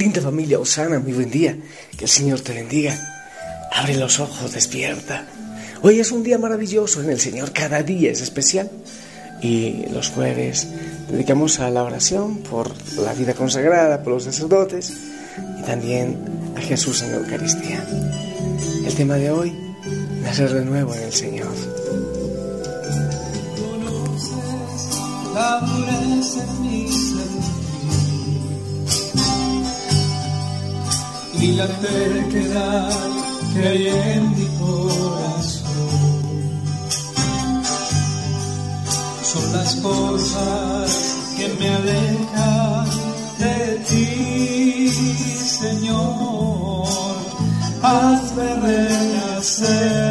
Linda familia Osana, muy buen día. Que el Señor te bendiga. Abre los ojos, despierta. Hoy es un día maravilloso en el Señor, cada día es especial. Y los jueves dedicamos a la oración por la vida consagrada, por los sacerdotes y también a Jesús en la Eucaristía. El tema de hoy, nacer de nuevo en el Señor. Y la terquedad que hay en mi corazón. Son las cosas que me alejan de ti, Señor. Hazme renacer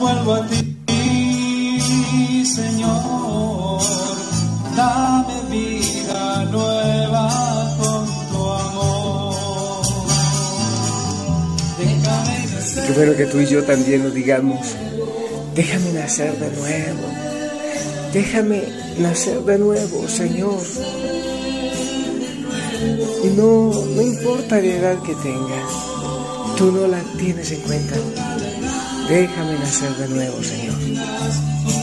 vuelvo a ti, Señor. Dame vida nueva con tu amor. Déjame nacer. Qué bueno que tú y yo también lo digamos. Déjame nacer de nuevo. Déjame nacer de nuevo, Señor. Y no, no importa la edad que tengas, tú no la tienes en cuenta. Déjame nacer de nuevo, Señor.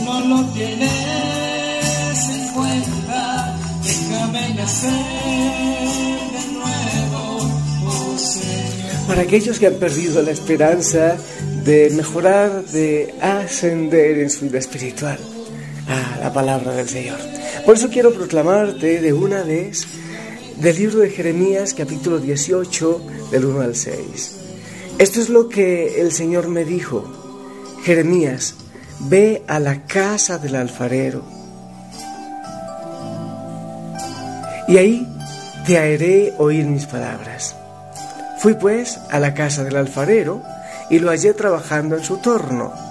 No lo tienes en cuenta. Déjame nacer de nuevo, oh Señor. Para aquellos que han perdido la esperanza de mejorar, de ascender en su vida espiritual. Ah, la palabra del Señor. Por eso quiero proclamarte de una vez del libro de Jeremías, capítulo 18, del 1 al 6. Esto es lo que el Señor me dijo. Jeremías, ve a la casa del alfarero. Y ahí te haré oír mis palabras. Fui pues a la casa del alfarero y lo hallé trabajando en su torno.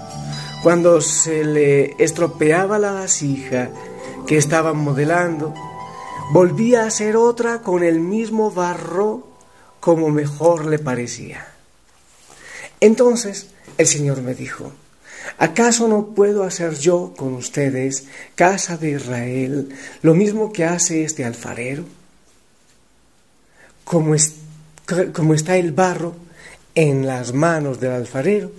Cuando se le estropeaba la vasija que estaban modelando, volvía a hacer otra con el mismo barro como mejor le parecía. Entonces el Señor me dijo, ¿acaso no puedo hacer yo con ustedes, casa de Israel, lo mismo que hace este alfarero? Como, como está el barro en las manos del alfarero,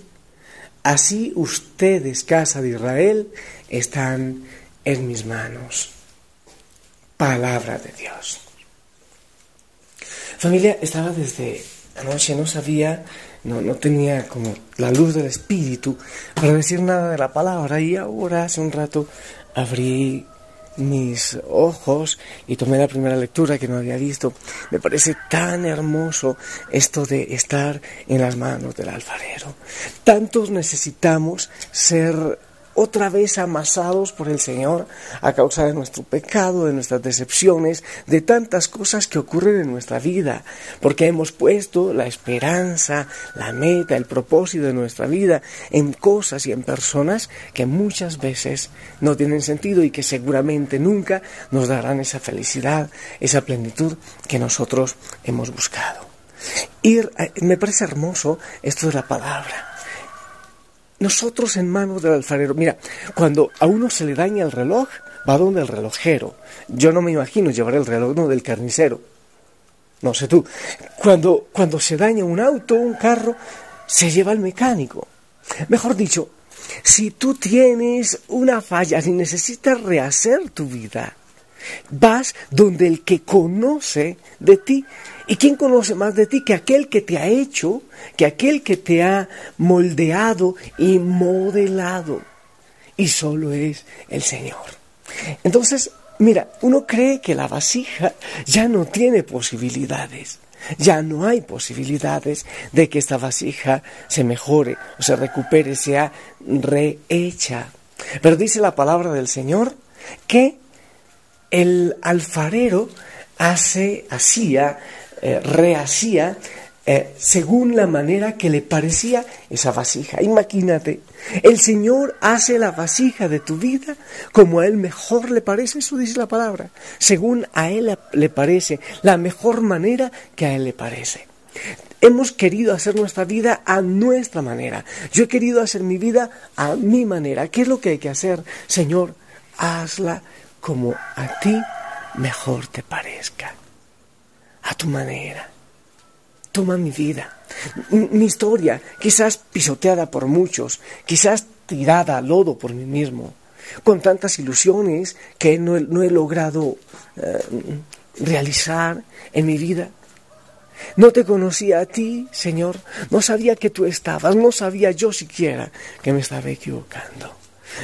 así ustedes, casa de Israel, están en mis manos. Palabra de Dios. Familia, estaba desde anoche, no sabía no, no tenía como la luz del espíritu para decir nada de la palabra y ahora hace un rato abrí mis ojos y tomé la primera lectura que no había visto. Me parece tan hermoso esto de estar en las manos del alfarero. Tantos necesitamos ser otra vez amasados por el Señor a causa de nuestro pecado, de nuestras decepciones, de tantas cosas que ocurren en nuestra vida, porque hemos puesto la esperanza, la meta, el propósito de nuestra vida en cosas y en personas que muchas veces no tienen sentido y que seguramente nunca nos darán esa felicidad, esa plenitud que nosotros hemos buscado. Ir, eh, me parece hermoso esto de la palabra nosotros en manos del alfarero. Mira, cuando a uno se le daña el reloj, va donde el relojero. Yo no me imagino llevar el reloj no del carnicero. No sé tú. Cuando, cuando se daña un auto, un carro, se lleva al mecánico. Mejor dicho, si tú tienes una falla, si necesitas rehacer tu vida, Vas donde el que conoce de ti. ¿Y quién conoce más de ti que aquel que te ha hecho, que aquel que te ha moldeado y modelado? Y solo es el Señor. Entonces, mira, uno cree que la vasija ya no tiene posibilidades. Ya no hay posibilidades de que esta vasija se mejore o se recupere, sea rehecha. Pero dice la palabra del Señor que el alfarero hace, hacía, eh, rehacía eh, según la manera que le parecía esa vasija. Imagínate, el Señor hace la vasija de tu vida como a Él mejor le parece, eso dice la palabra, según a Él le parece, la mejor manera que a Él le parece. Hemos querido hacer nuestra vida a nuestra manera. Yo he querido hacer mi vida a mi manera. ¿Qué es lo que hay que hacer? Señor, hazla como a ti mejor te parezca, a tu manera. Toma mi vida, mi historia, quizás pisoteada por muchos, quizás tirada al lodo por mí mismo, con tantas ilusiones que no he, logrado eh, realizar en mi vida. No te conocía a ti, Señor, no sabía que tú estabas, no sabía yo siquiera que me estaba equivocando.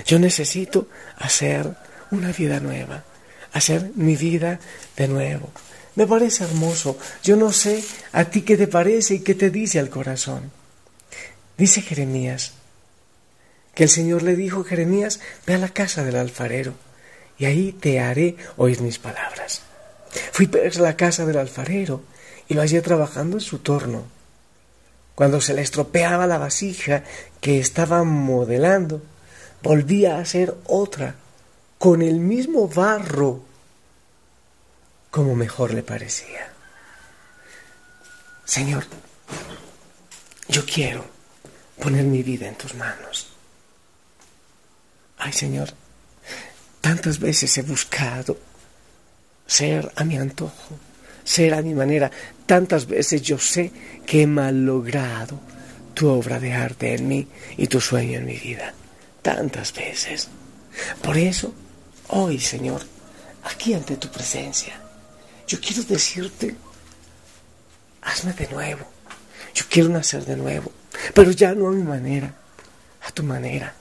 Yo necesito hacer una vida nueva, hacer mi vida de nuevo. Me parece hermoso. Yo no sé a ti qué te parece y qué te dice al corazón. Dice Jeremías que el Señor le dijo, Jeremías, ve a la casa del alfarero y ahí te haré oír mis palabras. Fui a la casa del alfarero y lo hallé trabajando en su torno. Cuando se le estropeaba la vasija que estaba modelando, volvía a hacer otra con el mismo barro como mejor le parecía. Señor, yo quiero poner mi vida en tus manos. Ay, Señor, tantas veces he buscado ser a mi antojo, ser a mi manera. Tantas veces yo sé que he malogrado tu obra de arte en mí y tu sueño en mi vida. Tantas veces. Por eso hoy, Señor, aquí ante tu presencia, yo quiero decirte, hazme de nuevo. Yo quiero nacer de nuevo, pero ya no a mi manera, a tu manera.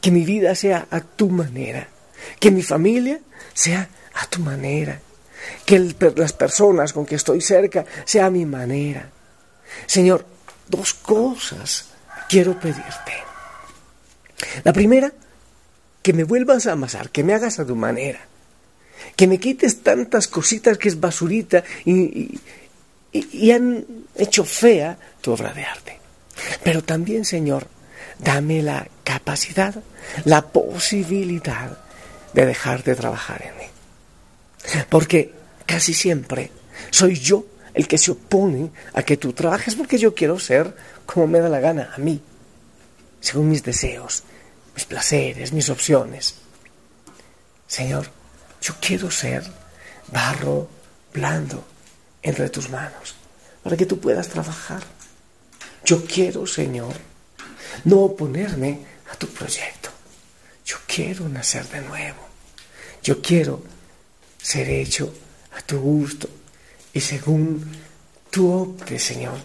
Que mi vida sea a tu manera. Que mi familia sea a tu manera. Que las personas con que estoy cerca sea a mi manera. Señor, dos cosas quiero pedirte. La primera, que me vuelvas a amasar, que me hagas a tu manera, que me quites tantas cositas que es basurita y, y, han hecho fea tu obra de arte. Pero también, Señor, dame la capacidad, la posibilidad de dejar de trabajar en mí. Porque casi siempre soy yo el que se opone a que tú trabajes porque yo quiero ser como me da la gana a mí, según mis deseos, mis placeres, mis opciones. Señor, yo quiero ser barro blando entre tus manos para que tú puedas trabajar. Yo quiero, Señor, no oponerme a tu proyecto. Yo quiero nacer de nuevo. Yo quiero ser hecho a tu gusto y según tu opte, Señor,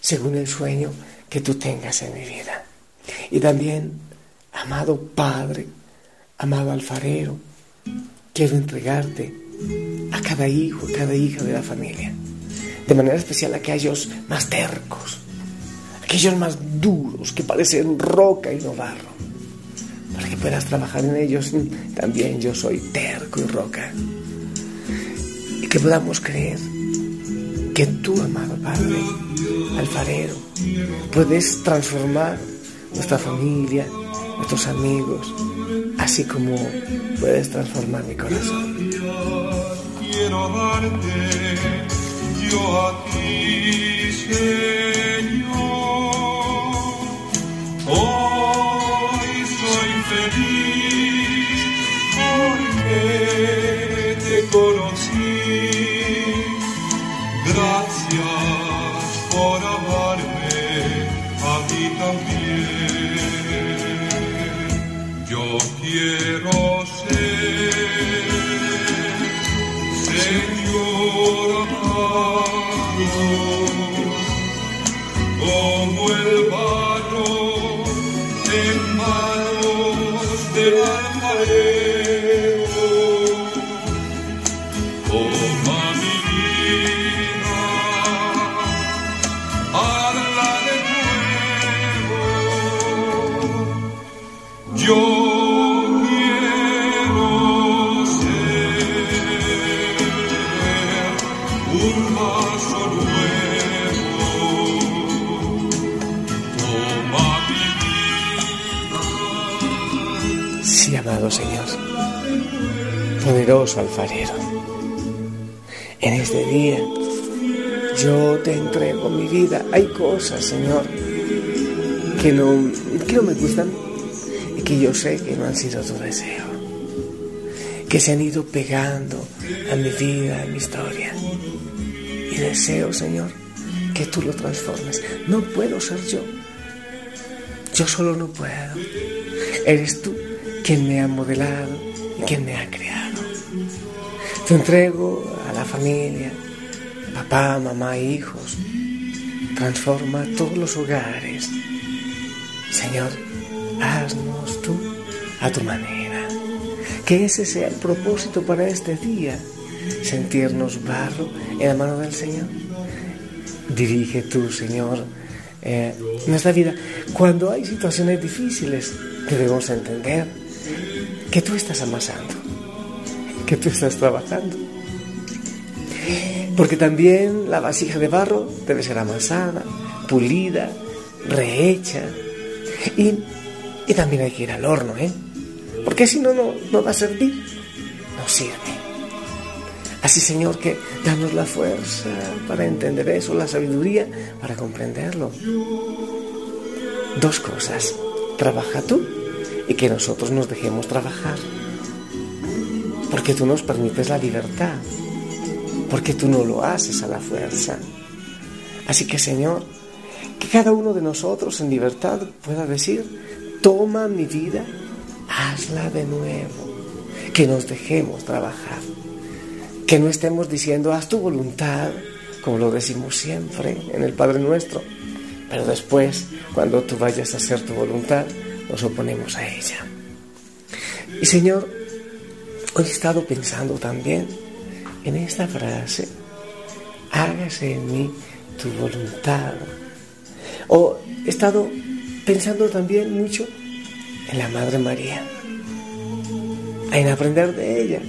según el sueño que tú tengas en mi vida. Y también amado Padre, amado alfarero, quiero entregarte a cada hijo, a cada hija de la familia, de manera especial a aquellos más tercos, aquellos más duros que parecen roca y no barro, para que puedas trabajar en ellos. También yo soy terco y roca. Y que podamos creer que tú, amado Padre, alfarero, puedes transformar nuestra familia, nuestros amigos, así como puedes transformar mi corazón. Quiero darte yo a ti, Señor. En manos del alfarero. Sí, amado Señor, poderoso alfarero, en este día yo te entrego mi vida. Hay cosas, Señor, que no, que no me gustan y que yo sé que no han sido tu deseo, que se han ido pegando a mi vida, a mi historia. Y deseo, Señor, que tú lo transformes. No puedo ser yo. Yo solo no puedo. Eres tú quien me ha modelado y quien me ha creado. Te entrego a la familia, papá, mamá, hijos. Transforma todos los hogares. Señor, haznos tú a tu manera. Que ese sea el propósito para este día. Sentirnos barro en la mano del Señor. Dirige tú, Señor, eh, nuestra vida. Cuando hay situaciones difíciles, debemos entender que tú estás amasando, que tú estás trabajando. Porque también la vasija de barro debe ser amasada, pulida, rehecha. Y, y también hay que ir al horno, ¿eh? Porque si no, no, no va a servir. No sirve. Así, Señor, que danos la fuerza para entender eso, la sabiduría para comprenderlo. Dos cosas. Trabaja tú y que nosotros nos dejemos trabajar. Porque tú nos permites la libertad. Porque tú no lo haces a la fuerza. Así que, Señor, que cada uno de nosotros en libertad pueda decir, toma mi vida, hazla de nuevo. Que nos dejemos trabajar. Que no estemos diciendo, haz tu voluntad, como lo decimos siempre en el Padre Nuestro. Pero después, cuando tú vayas a hacer tu voluntad, nos oponemos a ella. Y Señor, hoy he estado pensando también en esta frase, hágase en mí tu voluntad. O he estado pensando también mucho en la Madre María, en aprender de ella,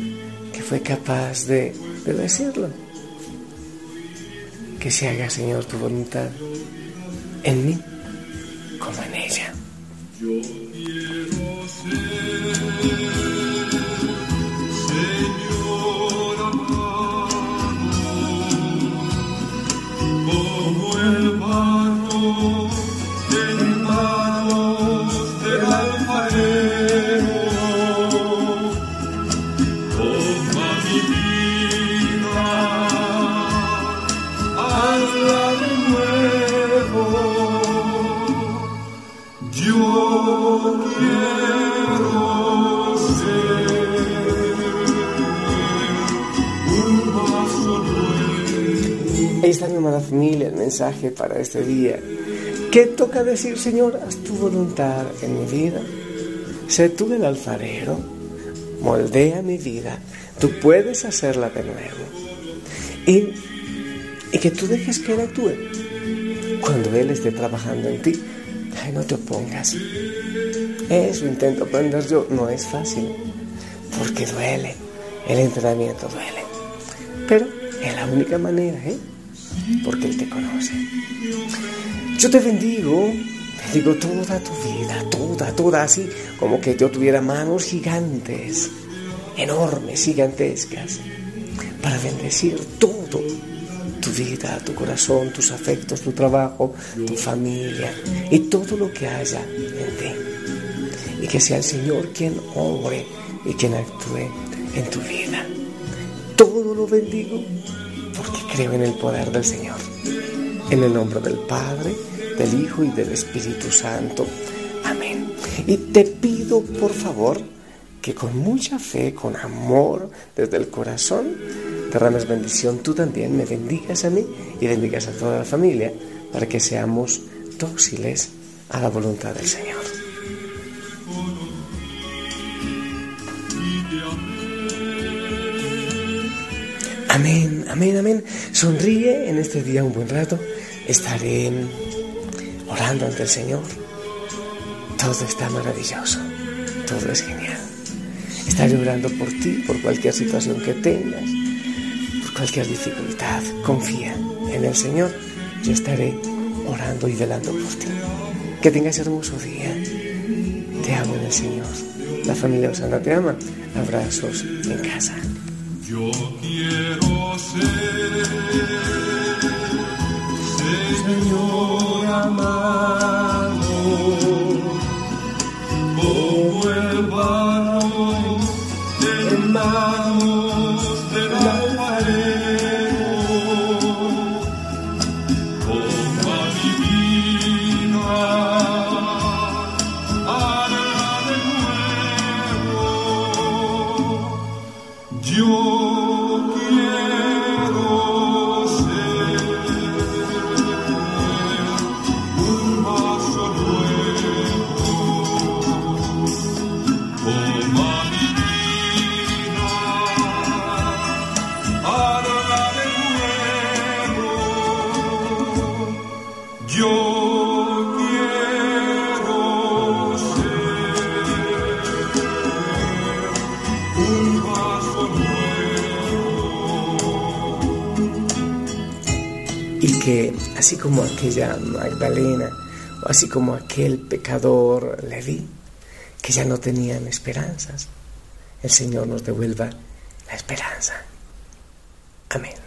que fue capaz de, de decirlo. Que se haga, Señor, tu voluntad en mí. Yo mensaje para este día. ¿Qué toca decir, Señor? Haz tu voluntad en mi vida. Sé tú el alfarero. Moldea mi vida. Tú puedes hacerla de nuevo. Y, y que tú dejes que Él actúe. Cuando Él esté trabajando en ti, ay, no te opongas. Eso intento aprender yo. No es fácil. Porque duele. El entrenamiento duele. Pero es la única manera, ¿eh? Porque Él te conoce. Yo te bendigo, bendigo toda tu vida, toda, toda, así como que yo tuviera manos gigantes, enormes, gigantescas, para bendecir todo, tu vida, tu corazón, tus afectos, tu trabajo, tu familia y todo lo que haya en ti. Y que sea el Señor quien obre y quien actúe en tu vida. Todo lo bendigo creo en el poder del Señor. En el nombre del Padre, del Hijo y del Espíritu Santo. Amén. Y te pido, por favor, que con mucha fe, con amor, desde el corazón, derrames bendición, tú también me bendigas a mí y bendigas a toda la familia para que seamos dóciles a la voluntad del Señor. Amén, amén, amén. Sonríe en este día un buen rato. Estaré orando ante el Señor. Todo está maravilloso. Todo es genial. Estaré orando por ti, por cualquier situación que tengas, por cualquier dificultad. Confía en el Señor. Yo estaré orando y velando por ti. Que tengas hermoso día. Te amo en el Señor. La familia Osana te ama. Abrazos en casa. Yo que así como aquella Magdalena o así como aquel pecador Leví, que ya no tenían esperanzas, el Señor nos devuelva la esperanza. Amén.